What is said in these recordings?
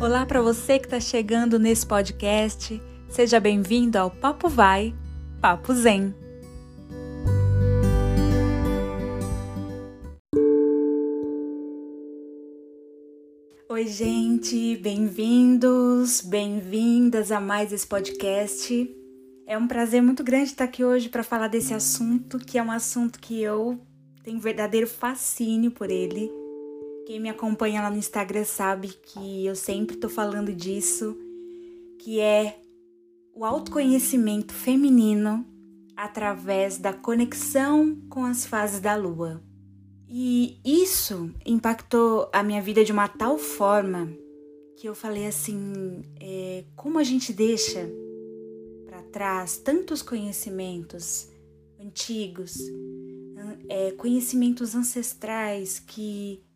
Olá para você que está chegando nesse podcast. Seja bem-vindo ao Papo Vai, Papo Zen. Oi, gente, bem-vindos, bem-vindas a mais esse podcast. É um prazer muito grande estar aqui hoje para falar desse assunto, que é um assunto que eu tenho verdadeiro fascínio por ele quem me acompanha lá no Instagram sabe que eu sempre tô falando disso, que é o autoconhecimento feminino através da conexão com as fases da lua. E isso impactou a minha vida de uma tal forma que eu falei assim: é, como a gente deixa para trás tantos conhecimentos antigos, é, conhecimentos ancestrais que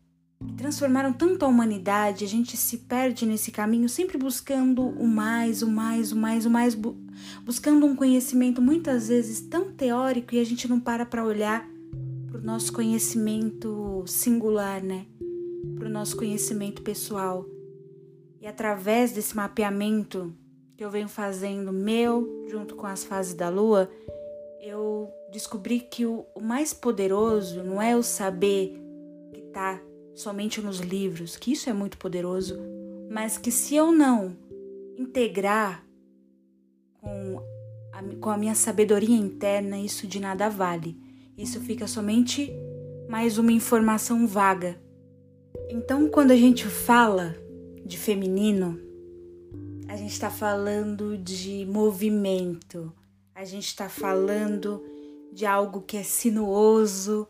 transformaram tanto a humanidade, a gente se perde nesse caminho sempre buscando o mais, o mais, o mais, o mais, bu buscando um conhecimento muitas vezes tão teórico e a gente não para para olhar para o nosso conhecimento singular, né? Para o nosso conhecimento pessoal. E através desse mapeamento que eu venho fazendo meu, junto com as fases da lua, eu descobri que o, o mais poderoso não é o saber que está somente nos livros, que isso é muito poderoso, mas que se eu não integrar com a, com a minha sabedoria interna, isso de nada vale. Isso fica somente mais uma informação vaga. Então, quando a gente fala de feminino, a gente está falando de movimento, a gente está falando de algo que é sinuoso,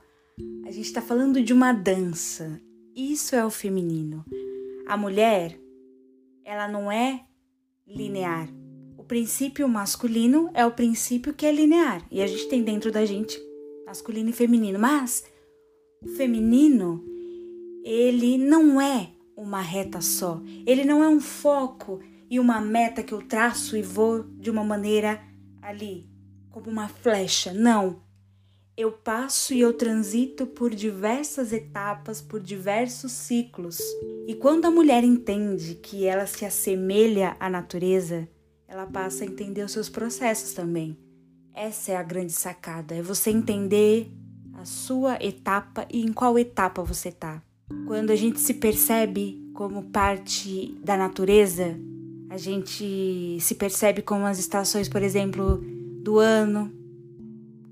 a gente está falando de uma dança. Isso é o feminino. A mulher, ela não é linear. O princípio masculino é o princípio que é linear. E a gente tem dentro da gente masculino e feminino. Mas o feminino, ele não é uma reta só. Ele não é um foco e uma meta que eu traço e vou de uma maneira ali, como uma flecha. Não eu passo e eu transito por diversas etapas, por diversos ciclos. E quando a mulher entende que ela se assemelha à natureza, ela passa a entender os seus processos também. Essa é a grande sacada, é você entender a sua etapa e em qual etapa você está. Quando a gente se percebe como parte da natureza, a gente se percebe como as estações, por exemplo, do ano,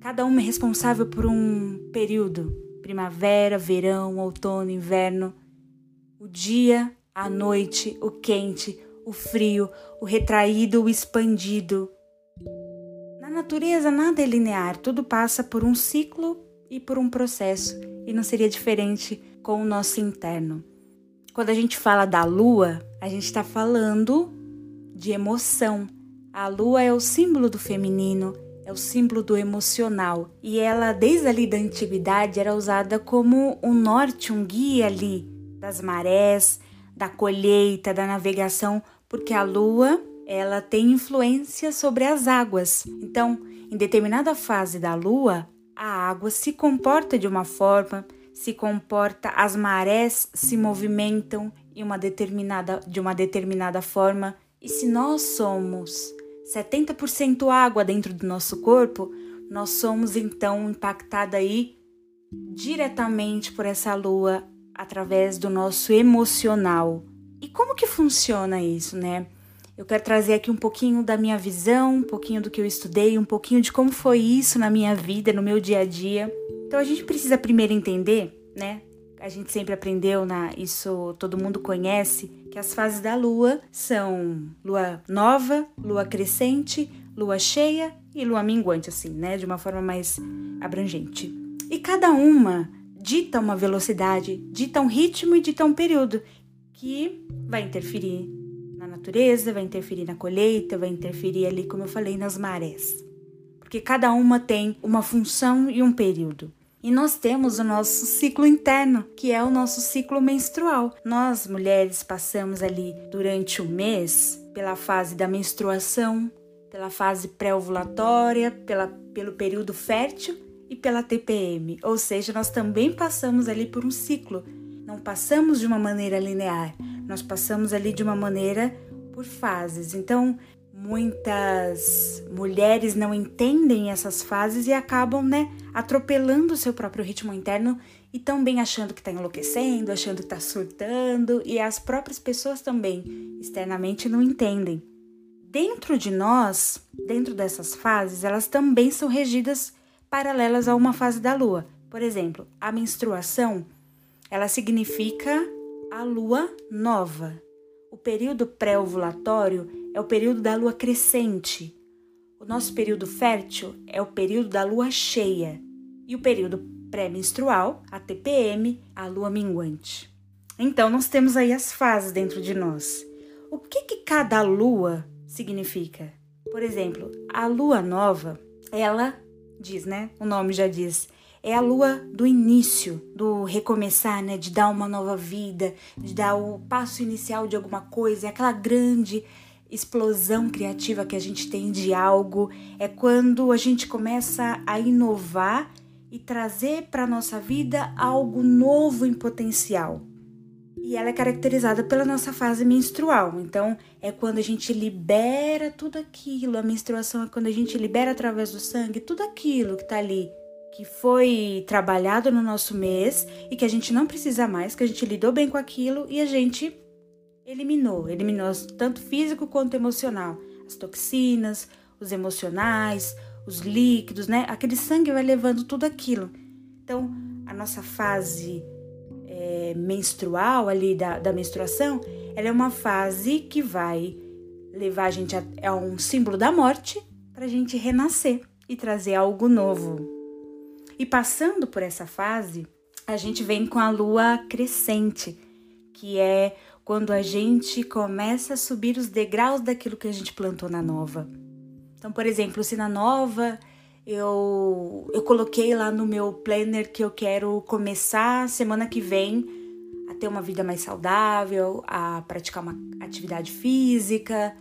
Cada uma é responsável por um período: primavera, verão, outono, inverno. O dia, a noite, o quente, o frio, o retraído, o expandido. Na natureza, nada é linear, tudo passa por um ciclo e por um processo, e não seria diferente com o nosso interno. Quando a gente fala da lua, a gente está falando de emoção. A lua é o símbolo do feminino, é o símbolo do emocional e ela desde ali da antiguidade era usada como um norte, um guia ali das marés, da colheita, da navegação, porque a lua ela tem influência sobre as águas. Então, em determinada fase da lua, a água se comporta de uma forma, se comporta, as marés se movimentam em uma determinada de uma determinada forma. E se nós somos 70% água dentro do nosso corpo, nós somos então impactada aí diretamente por essa lua através do nosso emocional. E como que funciona isso, né? Eu quero trazer aqui um pouquinho da minha visão, um pouquinho do que eu estudei, um pouquinho de como foi isso na minha vida, no meu dia a dia. Então a gente precisa primeiro entender, né? A gente sempre aprendeu na isso todo mundo conhece que as fases da lua são lua nova, lua crescente, lua cheia e lua minguante, assim, né? De uma forma mais abrangente. E cada uma dita uma velocidade, dita um ritmo e dita um período que vai interferir na natureza, vai interferir na colheita, vai interferir ali, como eu falei, nas marés. Porque cada uma tem uma função e um período. E nós temos o nosso ciclo interno, que é o nosso ciclo menstrual. Nós, mulheres, passamos ali durante o mês pela fase da menstruação, pela fase pré-ovulatória, pela, pelo período fértil e pela TPM. Ou seja, nós também passamos ali por um ciclo não passamos de uma maneira linear, nós passamos ali de uma maneira por fases. Então, muitas mulheres não entendem essas fases e acabam, né, atropelando o seu próprio ritmo interno e também achando que está enlouquecendo, achando que está surtando, e as próprias pessoas também externamente não entendem. Dentro de nós, dentro dessas fases, elas também são regidas paralelas a uma fase da lua. Por exemplo, a menstruação, ela significa a lua nova. O período pré-ovulatório é o período da lua crescente. O nosso período fértil é o período da lua cheia. E o período pré-menstrual, a TPM, a lua minguante. Então, nós temos aí as fases dentro de nós. O que, que cada lua significa? Por exemplo, a lua nova, ela diz, né? O nome já diz, é a lua do início, do recomeçar, né? De dar uma nova vida, de dar o passo inicial de alguma coisa, é aquela grande explosão criativa que a gente tem de algo, é quando a gente começa a inovar e trazer para nossa vida algo novo em potencial. E ela é caracterizada pela nossa fase menstrual. Então, é quando a gente libera tudo aquilo. A menstruação é quando a gente libera através do sangue tudo aquilo que está ali que foi trabalhado no nosso mês e que a gente não precisa mais, que a gente lidou bem com aquilo e a gente eliminou, eliminou tanto físico quanto emocional, as toxinas, os emocionais, os líquidos, né? Aquele sangue vai levando tudo aquilo. Então, a nossa fase é, menstrual ali da, da menstruação, ela é uma fase que vai levar a gente a, a um símbolo da morte para a gente renascer e trazer algo novo. E passando por essa fase, a gente vem com a lua crescente, que é quando a gente começa a subir os degraus daquilo que a gente plantou na nova. Então, por exemplo, se na nova eu, eu coloquei lá no meu planner que eu quero começar semana que vem a ter uma vida mais saudável, a praticar uma atividade física,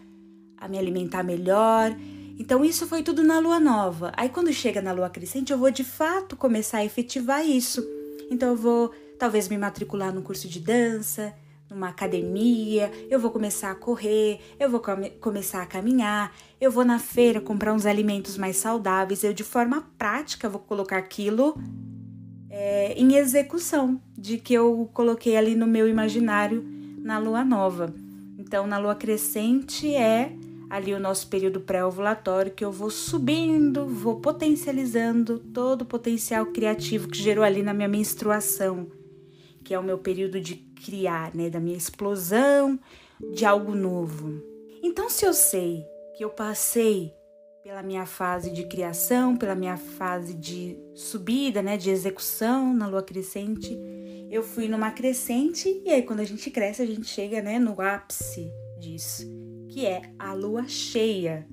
a me alimentar melhor. Então isso foi tudo na lua nova. Aí quando chega na lua crescente, eu vou de fato começar a efetivar isso. Então eu vou talvez me matricular no curso de dança, numa academia, eu vou começar a correr, eu vou come começar a caminhar, eu vou na feira comprar uns alimentos mais saudáveis, eu de forma prática vou colocar aquilo é, em execução de que eu coloquei ali no meu imaginário na lua nova. Então, na lua crescente é ali o nosso período pré-ovulatório, que eu vou subindo, vou potencializando todo o potencial criativo que gerou ali na minha menstruação, que é o meu período de criar, né, da minha explosão de algo novo. Então, se eu sei que eu passei pela minha fase de criação, pela minha fase de subida, né, de execução na lua crescente, eu fui numa crescente e aí quando a gente cresce, a gente chega, né, no ápice disso que é a lua cheia.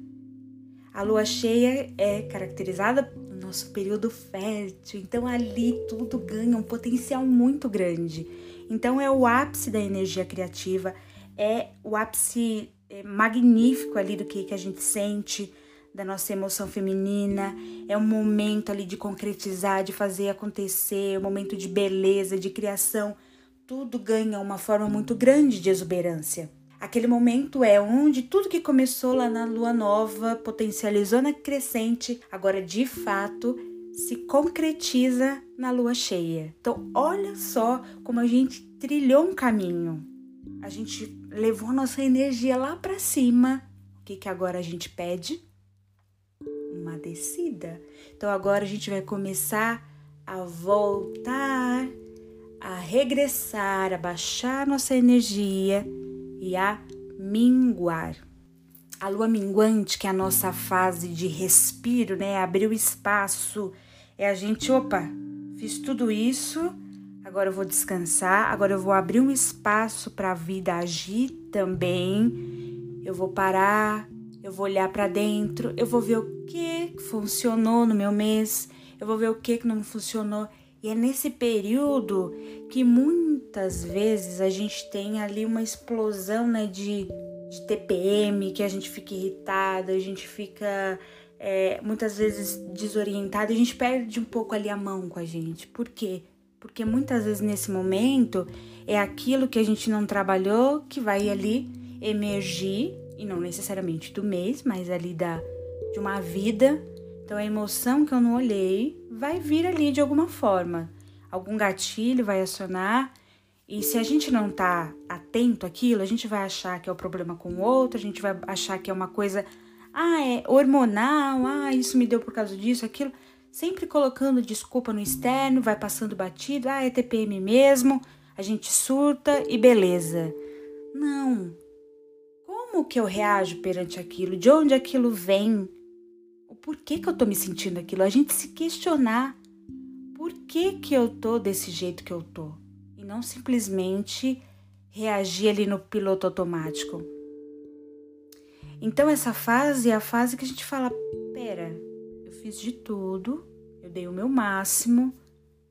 A lua cheia é caracterizada no nosso período fértil, então ali tudo ganha um potencial muito grande. Então é o ápice da energia criativa, é o ápice é, magnífico ali do que, que a gente sente, da nossa emoção feminina, é um momento ali de concretizar, de fazer acontecer, um momento de beleza, de criação. Tudo ganha uma forma muito grande de exuberância. Aquele momento é onde tudo que começou lá na lua nova potencializou na crescente, agora de fato se concretiza na lua cheia. Então, olha só como a gente trilhou um caminho. A gente levou nossa energia lá para cima. O que, que agora a gente pede? Uma descida. Então, agora a gente vai começar a voltar, a regressar, a baixar nossa energia e a minguar. A lua minguante, que é a nossa fase de respiro, né? Abrir o espaço, é a gente, opa, fiz tudo isso, agora eu vou descansar, agora eu vou abrir um espaço para a vida agir também. Eu vou parar, eu vou olhar para dentro, eu vou ver o que funcionou no meu mês, eu vou ver o que não funcionou. E é nesse período que muitas vezes a gente tem ali uma explosão né, de, de TPM, que a gente fica irritada, a gente fica é, muitada vezes desorientada, a gente perde um pouco ali a mão com a gente. Por quê? Porque muitas vezes nesse momento é aquilo que a gente não trabalhou que vai ali emergir, e não necessariamente do mês, mas ali da, de uma vida. Então a emoção que eu não olhei vai vir ali de alguma forma. Algum gatilho vai acionar. E se a gente não tá atento àquilo, a gente vai achar que é o problema com o outro, a gente vai achar que é uma coisa, ah, é hormonal, ah, isso me deu por causa disso, aquilo sempre colocando desculpa no externo, vai passando batido, ah, é TPM mesmo, a gente surta e beleza. Não. Como que eu reajo perante aquilo? De onde aquilo vem? O porquê que eu tô me sentindo aquilo? A gente se questionar. Por que que eu tô desse jeito que eu tô? E não simplesmente reagir ali no piloto automático. Então essa fase é a fase que a gente fala, pera, fiz de tudo, eu dei o meu máximo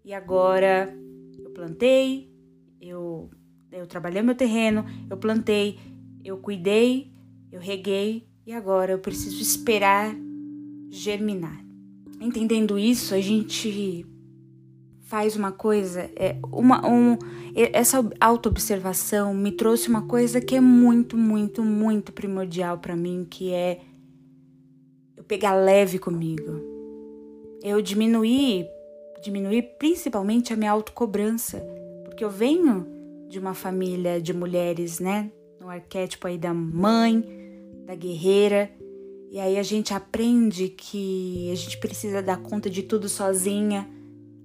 e agora eu plantei, eu, eu trabalhei meu terreno, eu plantei, eu cuidei, eu reguei e agora eu preciso esperar germinar. Entendendo isso, a gente faz uma coisa, é, uma, um, essa autoobservação me trouxe uma coisa que é muito, muito, muito primordial para mim, que é pegar leve comigo. Eu diminuí, diminuí principalmente a minha autocobrança, porque eu venho de uma família de mulheres, né? No arquétipo aí da mãe, da guerreira. E aí a gente aprende que a gente precisa dar conta de tudo sozinha.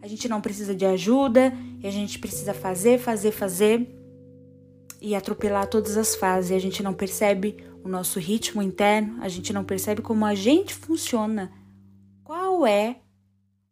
A gente não precisa de ajuda, e a gente precisa fazer, fazer, fazer e atropelar todas as fases. A gente não percebe o nosso ritmo interno, a gente não percebe como a gente funciona. Qual é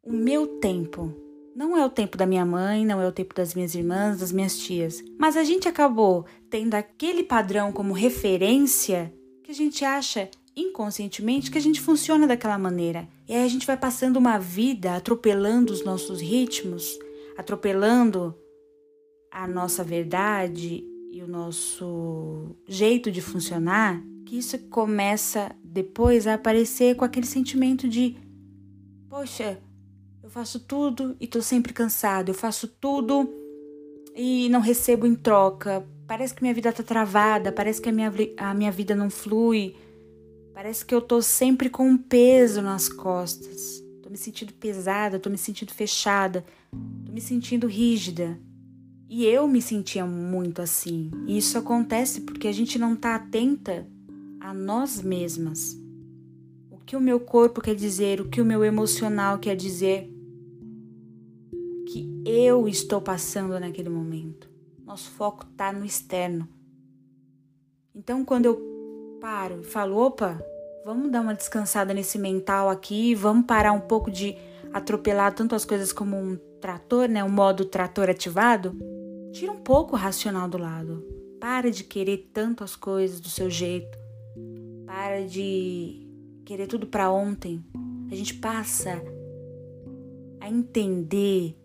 o meu tempo? Não é o tempo da minha mãe, não é o tempo das minhas irmãs, das minhas tias. Mas a gente acabou tendo aquele padrão como referência que a gente acha inconscientemente que a gente funciona daquela maneira. E aí a gente vai passando uma vida atropelando os nossos ritmos, atropelando a nossa verdade e o nosso jeito de funcionar, que isso começa depois a aparecer com aquele sentimento de: poxa, eu faço tudo e tô sempre cansado, eu faço tudo e não recebo em troca. Parece que minha vida tá travada, parece que a minha, a minha vida não flui, parece que eu tô sempre com um peso nas costas. Tô me sentindo pesada, tô me sentindo fechada, tô me sentindo rígida. E eu me sentia muito assim. E isso acontece porque a gente não está atenta a nós mesmas. O que o meu corpo quer dizer, o que o meu emocional quer dizer, o que eu estou passando naquele momento. Nosso foco está no externo. Então, quando eu paro e falo, opa, vamos dar uma descansada nesse mental aqui, vamos parar um pouco de atropelar tanto as coisas como um trator, né, o modo trator ativado, tira um pouco o racional do lado. Para de querer tanto as coisas do seu jeito. Para de querer tudo para ontem. A gente passa a entender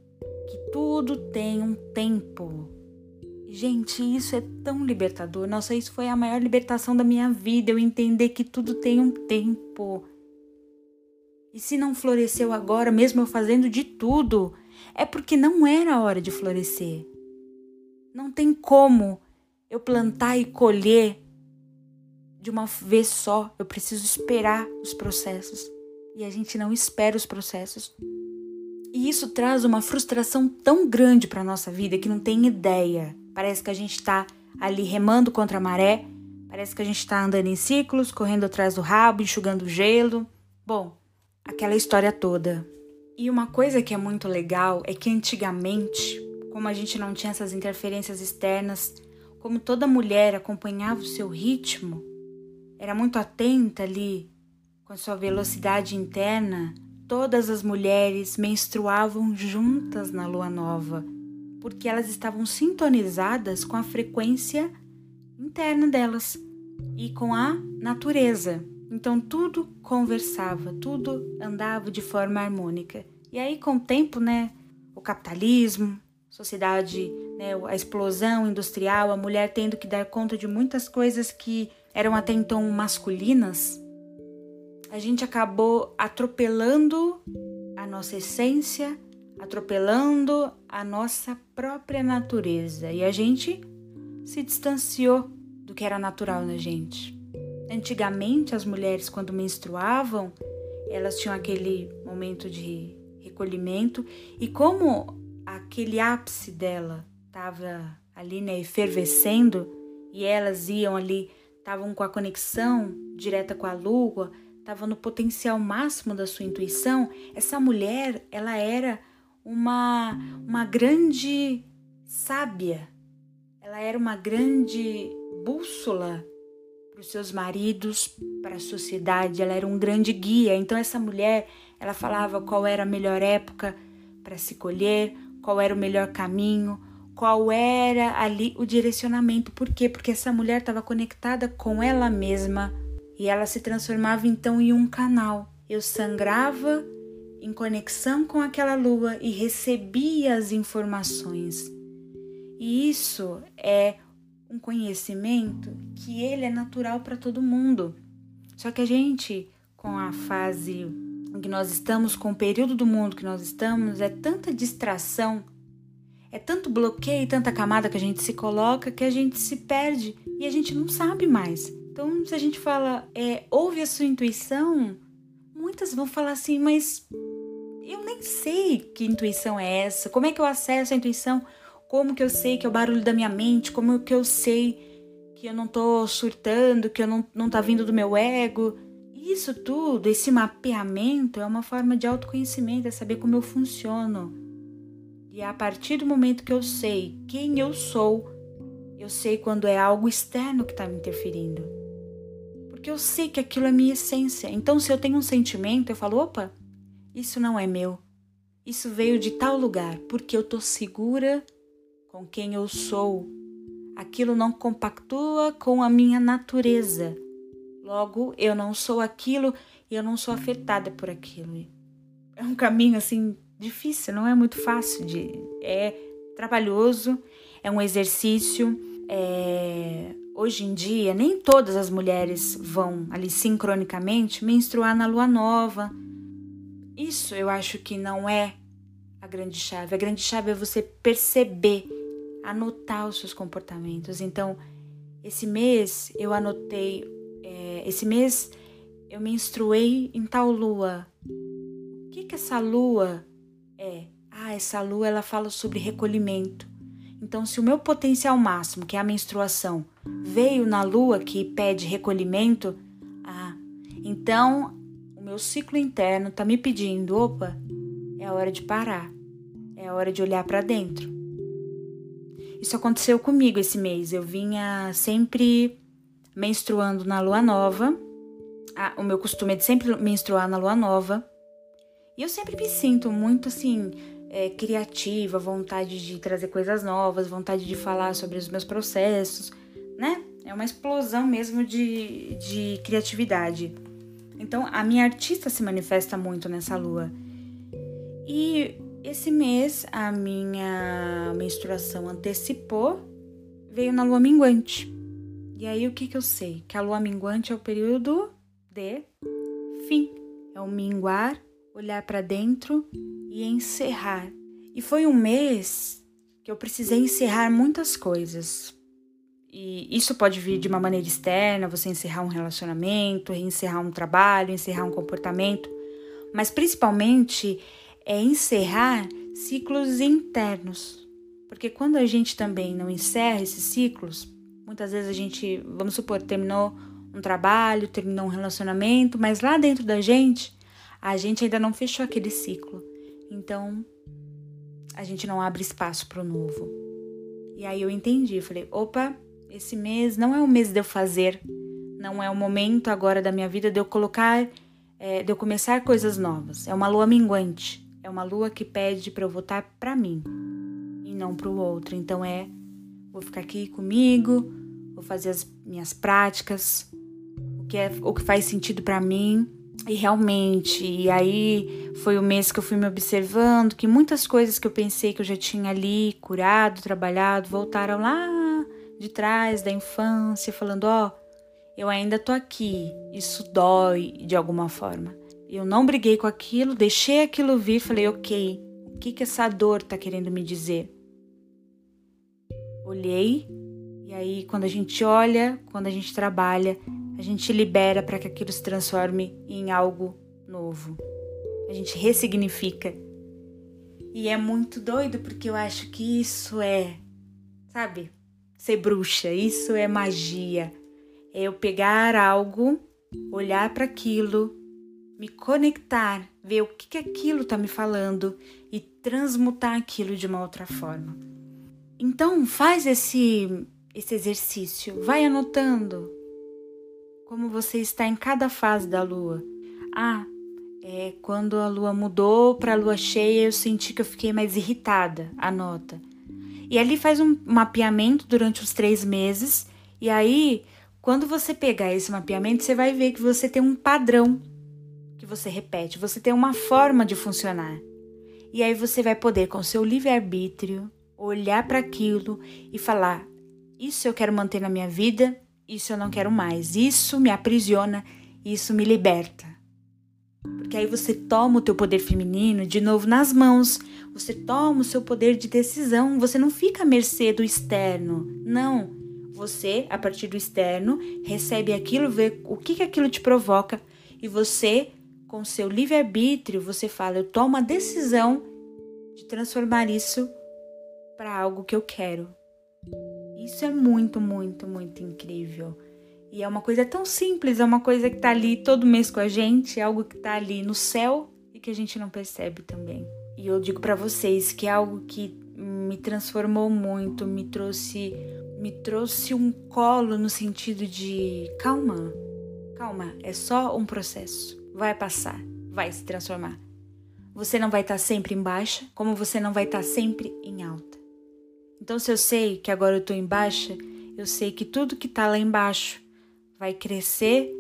que tudo tem um tempo. Gente, isso é tão libertador. Nossa, isso foi a maior libertação da minha vida. Eu entender que tudo tem um tempo. E se não floresceu agora, mesmo eu fazendo de tudo, é porque não era a hora de florescer. Não tem como eu plantar e colher de uma vez só. Eu preciso esperar os processos. E a gente não espera os processos. E isso traz uma frustração tão grande para nossa vida que não tem ideia. Parece que a gente está ali remando contra a maré, parece que a gente está andando em ciclos, correndo atrás do rabo, enxugando gelo. Bom, aquela história toda. E uma coisa que é muito legal é que antigamente, como a gente não tinha essas interferências externas, como toda mulher acompanhava o seu ritmo, era muito atenta ali com a sua velocidade interna, todas as mulheres menstruavam juntas na lua nova, porque elas estavam sintonizadas com a frequência interna delas e com a natureza. Então tudo conversava, tudo andava de forma harmônica. E aí, com o tempo, né, o capitalismo, sociedade, né, a explosão industrial, a mulher tendo que dar conta de muitas coisas que eram até então masculinas, a gente acabou atropelando a nossa essência, atropelando a nossa própria natureza e a gente se distanciou do que era natural na gente. Antigamente, as mulheres, quando menstruavam, elas tinham aquele momento de recolhimento e como aquele ápice dela estava ali, né, efervescendo e elas iam ali, estavam com a conexão direta com a lua, estavam no potencial máximo da sua intuição, essa mulher, ela era uma uma grande sábia. Ela era uma grande bússola para os seus maridos, para a sociedade, ela era um grande guia. Então essa mulher, ela falava qual era a melhor época para se colher, qual era o melhor caminho, qual era ali o direcionamento. Por quê? Porque essa mulher estava conectada com ela mesma e ela se transformava então em um canal. Eu sangrava em conexão com aquela lua e recebia as informações. E isso é um conhecimento que ele é natural para todo mundo. Só que a gente, com a fase que nós estamos, com o período do mundo que nós estamos, é tanta distração, é tanto bloqueio, tanta camada que a gente se coloca que a gente se perde e a gente não sabe mais. Então, se a gente fala, é, ouve a sua intuição, muitas vão falar assim, mas eu nem sei que intuição é essa, como é que eu acesso a intuição? Como que eu sei que é o barulho da minha mente? Como que eu sei que eu não tô surtando, que eu não, não tá vindo do meu ego? Isso tudo, esse mapeamento é uma forma de autoconhecimento, é saber como eu funciono. E a partir do momento que eu sei quem eu sou, eu sei quando é algo externo que está me interferindo. Porque eu sei que aquilo é minha essência. Então, se eu tenho um sentimento, eu falo: opa, isso não é meu. Isso veio de tal lugar, porque eu tô segura com quem eu sou. Aquilo não compactua com a minha natureza. Logo, eu não sou aquilo e eu não sou afetada por aquilo. É um caminho assim difícil, não é muito fácil de é trabalhoso, é um exercício. É, hoje em dia, nem todas as mulheres vão ali sincronicamente menstruar na lua nova. Isso eu acho que não é a grande chave. A grande chave é você perceber anotar os seus comportamentos. Então, esse mês eu anotei, é, esse mês eu me instruei em tal lua. O que que essa lua é? Ah, essa lua ela fala sobre recolhimento. Então, se o meu potencial máximo, que é a menstruação, veio na lua que pede recolhimento, ah, então o meu ciclo interno está me pedindo, opa, é hora de parar. É hora de olhar para dentro. Isso aconteceu comigo esse mês. Eu vinha sempre menstruando na lua nova. Ah, o meu costume é de sempre menstruar na lua nova. E eu sempre me sinto muito assim, é, criativa, vontade de trazer coisas novas, vontade de falar sobre os meus processos, né? É uma explosão mesmo de, de criatividade. Então, a minha artista se manifesta muito nessa lua. E esse mês a minha menstruação antecipou, veio na lua minguante. E aí o que, que eu sei? Que a lua minguante é o período de fim. É o minguar, olhar para dentro e encerrar. E foi um mês que eu precisei encerrar muitas coisas. E isso pode vir de uma maneira externa, você encerrar um relacionamento, encerrar um trabalho, encerrar um comportamento, mas principalmente é encerrar ciclos internos. Porque quando a gente também não encerra esses ciclos, muitas vezes a gente, vamos supor, terminou um trabalho, terminou um relacionamento, mas lá dentro da gente, a gente ainda não fechou aquele ciclo. Então, a gente não abre espaço para o novo. E aí eu entendi, falei, opa, esse mês não é o mês de eu fazer, não é o momento agora da minha vida de eu colocar, é, de eu começar coisas novas. É uma lua minguante. É uma lua que pede para eu votar para mim e não para o outro. Então é, vou ficar aqui comigo, vou fazer as minhas práticas, o que é o que faz sentido para mim. E realmente, e aí foi o mês que eu fui me observando que muitas coisas que eu pensei que eu já tinha ali curado, trabalhado, voltaram lá de trás da infância, falando: Ó, oh, eu ainda tô aqui, isso dói de alguma forma. Eu não briguei com aquilo, deixei aquilo vir, falei, ok, o que, que essa dor está querendo me dizer? Olhei, e aí quando a gente olha, quando a gente trabalha, a gente libera para que aquilo se transforme em algo novo. A gente ressignifica. E é muito doido porque eu acho que isso é, sabe, ser bruxa, isso é magia. É eu pegar algo, olhar para aquilo, me conectar, ver o que, que aquilo está me falando e transmutar aquilo de uma outra forma. Então faz esse esse exercício, vai anotando como você está em cada fase da lua. Ah, é, quando a lua mudou para a lua cheia, eu senti que eu fiquei mais irritada. Anota. E ali faz um mapeamento durante os três meses. E aí, quando você pegar esse mapeamento, você vai ver que você tem um padrão que você repete, você tem uma forma de funcionar. E aí você vai poder, com seu livre-arbítrio, olhar para aquilo e falar: Isso eu quero manter na minha vida, isso eu não quero mais, isso me aprisiona, isso me liberta. Porque aí você toma o teu poder feminino de novo nas mãos, você toma o seu poder de decisão, você não fica à mercê do externo. Não. Você, a partir do externo, recebe aquilo, vê o que, que aquilo te provoca e você, com seu livre-arbítrio, você fala: eu tomo a decisão de transformar isso para algo que eu quero. Isso é muito, muito, muito incrível. E é uma coisa tão simples, é uma coisa que tá ali todo mês com a gente, é algo que tá ali no céu e que a gente não percebe também. E eu digo para vocês que é algo que me transformou muito, me trouxe me trouxe um colo no sentido de calma. Calma, é só um processo. Vai passar, vai se transformar. Você não vai estar tá sempre em baixa, como você não vai estar tá sempre em alta. Então, se eu sei que agora eu estou em baixa, eu sei que tudo que está lá embaixo vai crescer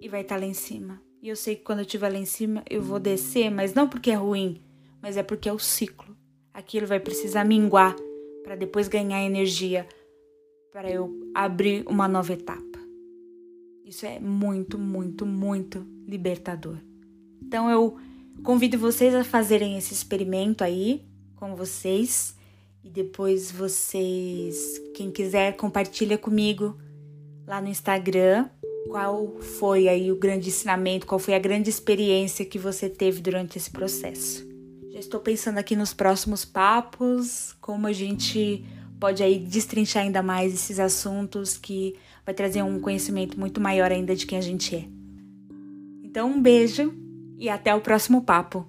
e vai estar tá lá em cima. E eu sei que quando eu estiver lá em cima, eu vou descer, mas não porque é ruim, mas é porque é o ciclo. Aquilo vai precisar minguar para depois ganhar energia para eu abrir uma nova etapa. Isso é muito, muito, muito libertador. Então eu convido vocês a fazerem esse experimento aí com vocês e depois vocês, quem quiser, compartilha comigo lá no Instagram qual foi aí o grande ensinamento, qual foi a grande experiência que você teve durante esse processo. Já estou pensando aqui nos próximos papos, como a gente pode aí destrinchar ainda mais esses assuntos que vai trazer um conhecimento muito maior ainda de quem a gente é. Então, um beijo e até o próximo papo.